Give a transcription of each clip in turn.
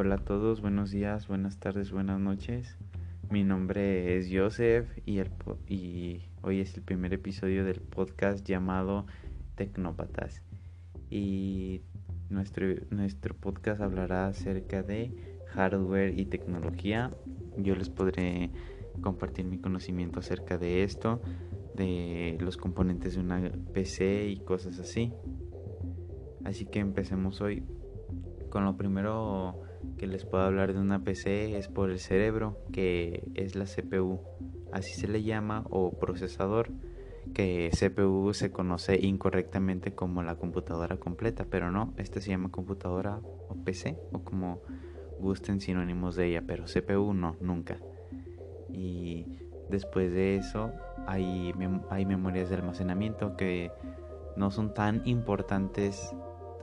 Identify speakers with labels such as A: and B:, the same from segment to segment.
A: Hola a todos, buenos días, buenas tardes, buenas noches. Mi nombre es Joseph y, el, y hoy es el primer episodio del podcast llamado Tecnópatas. Y nuestro, nuestro podcast hablará acerca de hardware y tecnología. Yo les podré compartir mi conocimiento acerca de esto, de los componentes de una PC y cosas así. Así que empecemos hoy. Con lo primero que les puedo hablar de una PC es por el cerebro, que es la CPU, así se le llama, o procesador, que CPU se conoce incorrectamente como la computadora completa, pero no, esta se llama computadora o PC, o como gusten sinónimos de ella, pero CPU no, nunca. Y después de eso hay, hay memorias de almacenamiento que no son tan importantes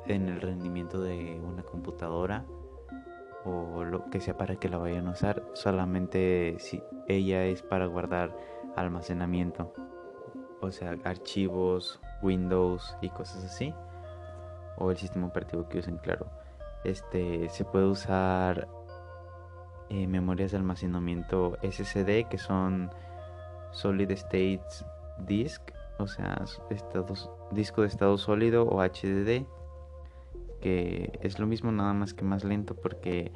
A: en el rendimiento de una computadora o lo que sea para que la vayan a usar, solamente si ella es para guardar almacenamiento, o sea, archivos, Windows y cosas así, o el sistema operativo que usen, claro. Este se puede usar eh, memorias de almacenamiento SSD que son Solid State Disk, o sea, disco de estado sólido o HDD es lo mismo nada más que más lento porque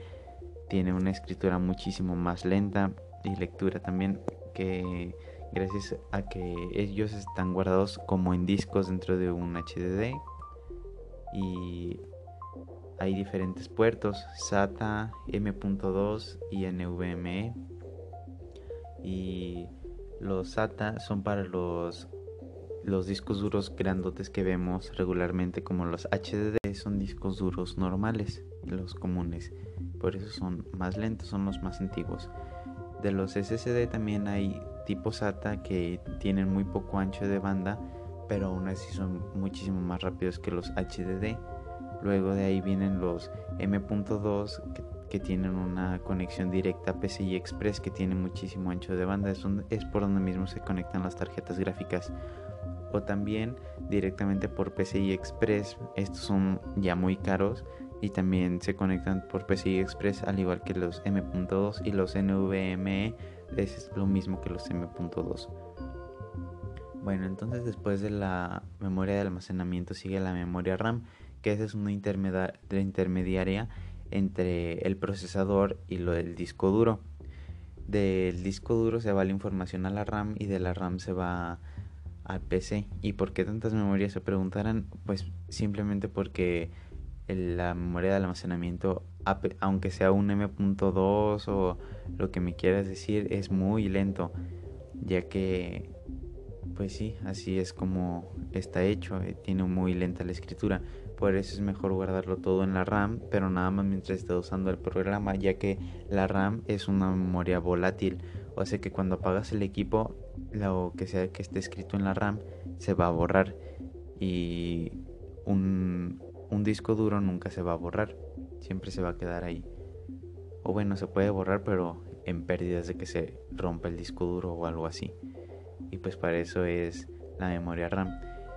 A: tiene una escritura muchísimo más lenta y lectura también que gracias a que ellos están guardados como en discos dentro de un HDD y hay diferentes puertos SATA, M.2 y NVMe y los SATA son para los los discos duros grandotes que vemos regularmente como los HDD son discos duros normales, los comunes. Por eso son más lentos, son los más antiguos. De los SSD también hay tipos SATA que tienen muy poco ancho de banda, pero aún así son muchísimo más rápidos que los HDD. Luego de ahí vienen los M.2 que, tienen una conexión directa a PCI Express que tiene muchísimo ancho de banda. es por donde mismo se conectan las tarjetas gráficas o también directamente por PCI Express. Estos son ya muy caros y también se conectan por PCI Express al igual que los M.2 y los NVMe es lo mismo que los M.2. Bueno, entonces después de la memoria de almacenamiento sigue la memoria RAM, que esa es una intermediaria entre el procesador y lo del disco duro. Del disco duro se va la información a la RAM y de la RAM se va al PC. ¿Y por qué tantas memorias? Se preguntarán, pues simplemente porque la memoria de almacenamiento, aunque sea un M.2 o lo que me quieras decir, es muy lento, ya que, pues sí, así es como está hecho, eh, tiene muy lenta la escritura. Por eso es mejor guardarlo todo en la RAM, pero nada más mientras esté usando el programa, ya que la RAM es una memoria volátil. O sea que cuando apagas el equipo, lo que sea que esté escrito en la RAM se va a borrar. Y un, un disco duro nunca se va a borrar. Siempre se va a quedar ahí. O bueno, se puede borrar, pero en pérdidas de que se rompa el disco duro o algo así. Y pues para eso es la memoria RAM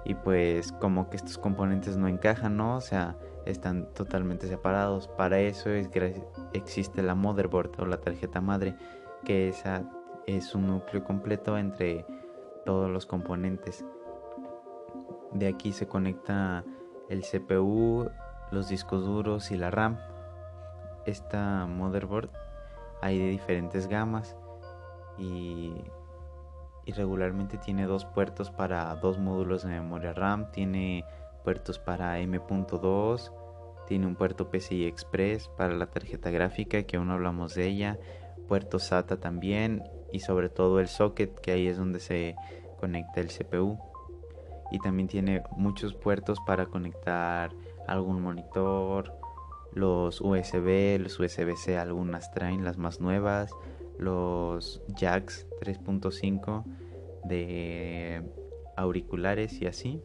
A: y pues como que estos componentes no encajan, ¿no? O sea, están totalmente separados. Para eso es, existe la motherboard o la tarjeta madre, que esa es un núcleo completo entre todos los componentes. De aquí se conecta el CPU, los discos duros y la RAM. Esta motherboard hay de diferentes gamas y y regularmente tiene dos puertos para dos módulos de memoria RAM, tiene puertos para M.2, tiene un puerto PCI Express para la tarjeta gráfica que aún no hablamos de ella, puerto SATA también y sobre todo el socket que ahí es donde se conecta el CPU y también tiene muchos puertos para conectar algún monitor, los USB, los USB-C algunas traen las más nuevas, los jacks 3.5 de auriculares y así.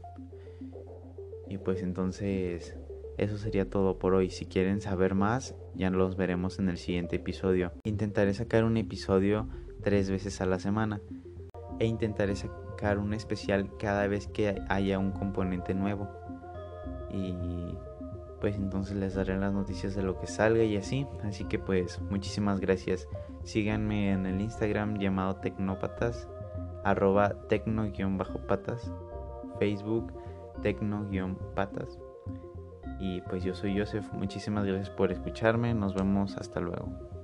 A: Y pues entonces eso sería todo por hoy. Si quieren saber más, ya los veremos en el siguiente episodio. Intentaré sacar un episodio tres veces a la semana e intentaré sacar un especial cada vez que haya un componente nuevo. Y pues entonces les daré las noticias de lo que salga y así. Así que pues muchísimas gracias. Síganme en el Instagram llamado Tecnópatas, arroba tecno-patas, Facebook tecno-patas y pues yo soy Joseph, muchísimas gracias por escucharme, nos vemos. Hasta luego.